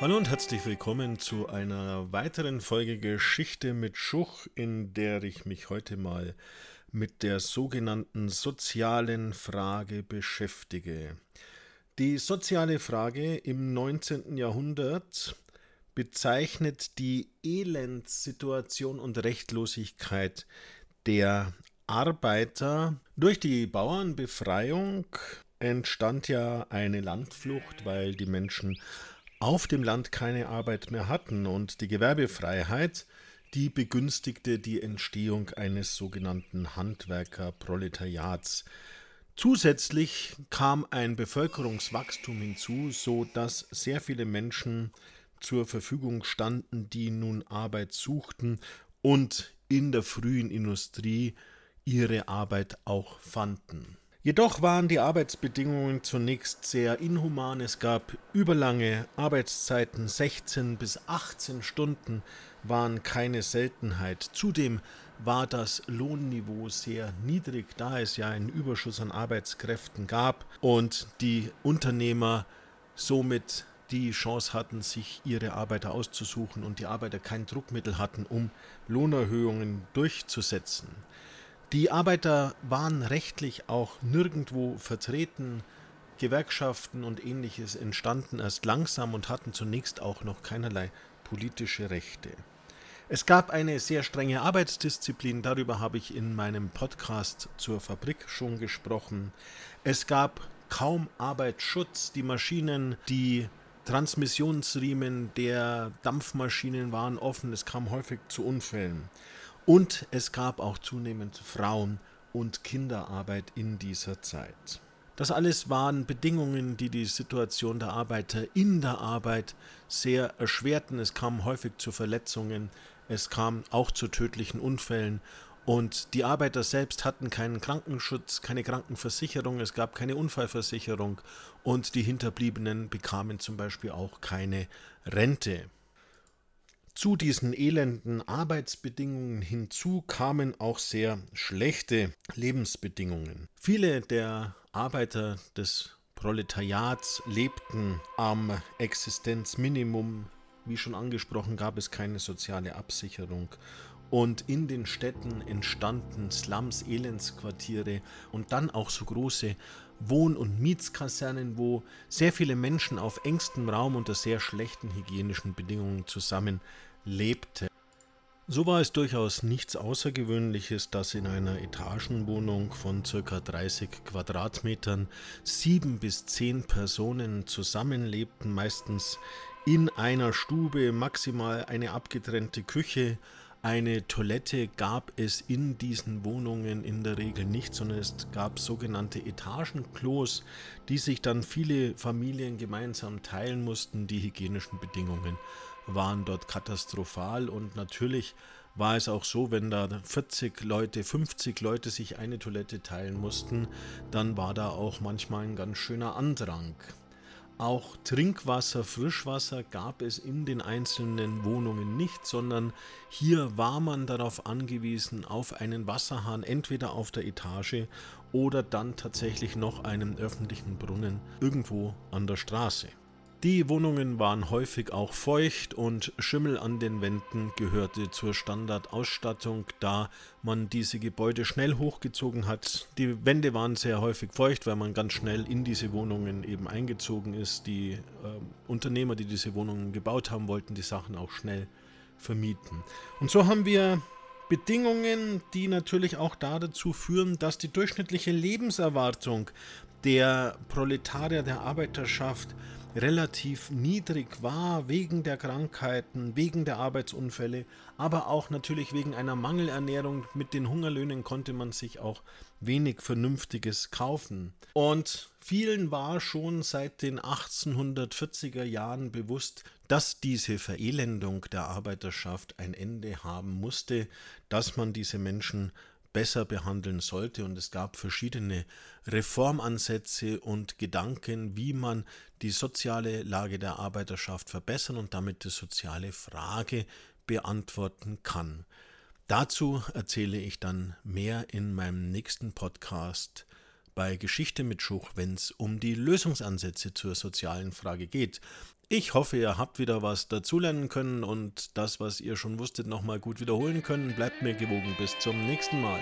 Hallo und herzlich willkommen zu einer weiteren Folge Geschichte mit Schuch, in der ich mich heute mal mit der sogenannten sozialen Frage beschäftige. Die soziale Frage im 19. Jahrhundert bezeichnet die Elendssituation und Rechtlosigkeit der Arbeiter. Durch die Bauernbefreiung entstand ja eine Landflucht, weil die Menschen auf dem Land keine Arbeit mehr hatten und die Gewerbefreiheit, die begünstigte die Entstehung eines sogenannten Handwerkerproletariats. Zusätzlich kam ein Bevölkerungswachstum hinzu, so dass sehr viele Menschen zur Verfügung standen, die nun Arbeit suchten und in der frühen Industrie ihre Arbeit auch fanden. Jedoch waren die Arbeitsbedingungen zunächst sehr inhuman. Es gab überlange Arbeitszeiten, 16 bis 18 Stunden waren keine Seltenheit. Zudem war das Lohnniveau sehr niedrig, da es ja einen Überschuss an Arbeitskräften gab und die Unternehmer somit die Chance hatten, sich ihre Arbeiter auszusuchen und die Arbeiter kein Druckmittel hatten, um Lohnerhöhungen durchzusetzen. Die Arbeiter waren rechtlich auch nirgendwo vertreten. Gewerkschaften und ähnliches entstanden erst langsam und hatten zunächst auch noch keinerlei politische Rechte. Es gab eine sehr strenge Arbeitsdisziplin, darüber habe ich in meinem Podcast zur Fabrik schon gesprochen. Es gab kaum Arbeitsschutz, die Maschinen, die Transmissionsriemen der Dampfmaschinen waren offen, es kam häufig zu Unfällen. Und es gab auch zunehmend Frauen- und Kinderarbeit in dieser Zeit. Das alles waren Bedingungen, die die Situation der Arbeiter in der Arbeit sehr erschwerten. Es kam häufig zu Verletzungen, es kam auch zu tödlichen Unfällen und die Arbeiter selbst hatten keinen Krankenschutz, keine Krankenversicherung, es gab keine Unfallversicherung und die Hinterbliebenen bekamen zum Beispiel auch keine Rente. Zu diesen elenden Arbeitsbedingungen hinzu kamen auch sehr schlechte Lebensbedingungen. Viele der Arbeiter des Proletariats lebten am Existenzminimum. Wie schon angesprochen, gab es keine soziale Absicherung. Und in den Städten entstanden Slums, Elendsquartiere und dann auch so große Wohn- und Mietskasernen, wo sehr viele Menschen auf engstem Raum unter sehr schlechten hygienischen Bedingungen zusammen lebte. So war es durchaus nichts Außergewöhnliches, dass in einer Etagenwohnung von ca. 30 Quadratmetern sieben bis zehn Personen zusammenlebten, meistens in einer Stube, maximal eine abgetrennte Küche, eine Toilette gab es in diesen Wohnungen in der Regel nicht, sondern es gab sogenannte Etagenklos, die sich dann viele Familien gemeinsam teilen mussten. Die hygienischen Bedingungen waren dort katastrophal und natürlich war es auch so, wenn da 40 Leute, 50 Leute sich eine Toilette teilen mussten, dann war da auch manchmal ein ganz schöner Andrang. Auch Trinkwasser, Frischwasser gab es in den einzelnen Wohnungen nicht, sondern hier war man darauf angewiesen, auf einen Wasserhahn entweder auf der Etage oder dann tatsächlich noch einen öffentlichen Brunnen irgendwo an der Straße. Die Wohnungen waren häufig auch feucht und Schimmel an den Wänden gehörte zur Standardausstattung, da man diese Gebäude schnell hochgezogen hat. Die Wände waren sehr häufig feucht, weil man ganz schnell in diese Wohnungen eben eingezogen ist. Die äh, Unternehmer, die diese Wohnungen gebaut haben, wollten die Sachen auch schnell vermieten. Und so haben wir Bedingungen, die natürlich auch dazu führen, dass die durchschnittliche Lebenserwartung der Proletarier, der Arbeiterschaft relativ niedrig war wegen der Krankheiten, wegen der Arbeitsunfälle, aber auch natürlich wegen einer Mangelernährung. Mit den Hungerlöhnen konnte man sich auch wenig Vernünftiges kaufen. Und vielen war schon seit den 1840er Jahren bewusst, dass diese Verelendung der Arbeiterschaft ein Ende haben musste, dass man diese Menschen besser behandeln sollte. Und es gab verschiedene Reformansätze und Gedanken, wie man die soziale Lage der Arbeiterschaft verbessern und damit die soziale Frage beantworten kann. Dazu erzähle ich dann mehr in meinem nächsten Podcast bei Geschichte mit Schuch, wenn es um die Lösungsansätze zur sozialen Frage geht. Ich hoffe, ihr habt wieder was dazulernen können und das, was ihr schon wusstet, nochmal gut wiederholen können. Bleibt mir gewogen. Bis zum nächsten Mal.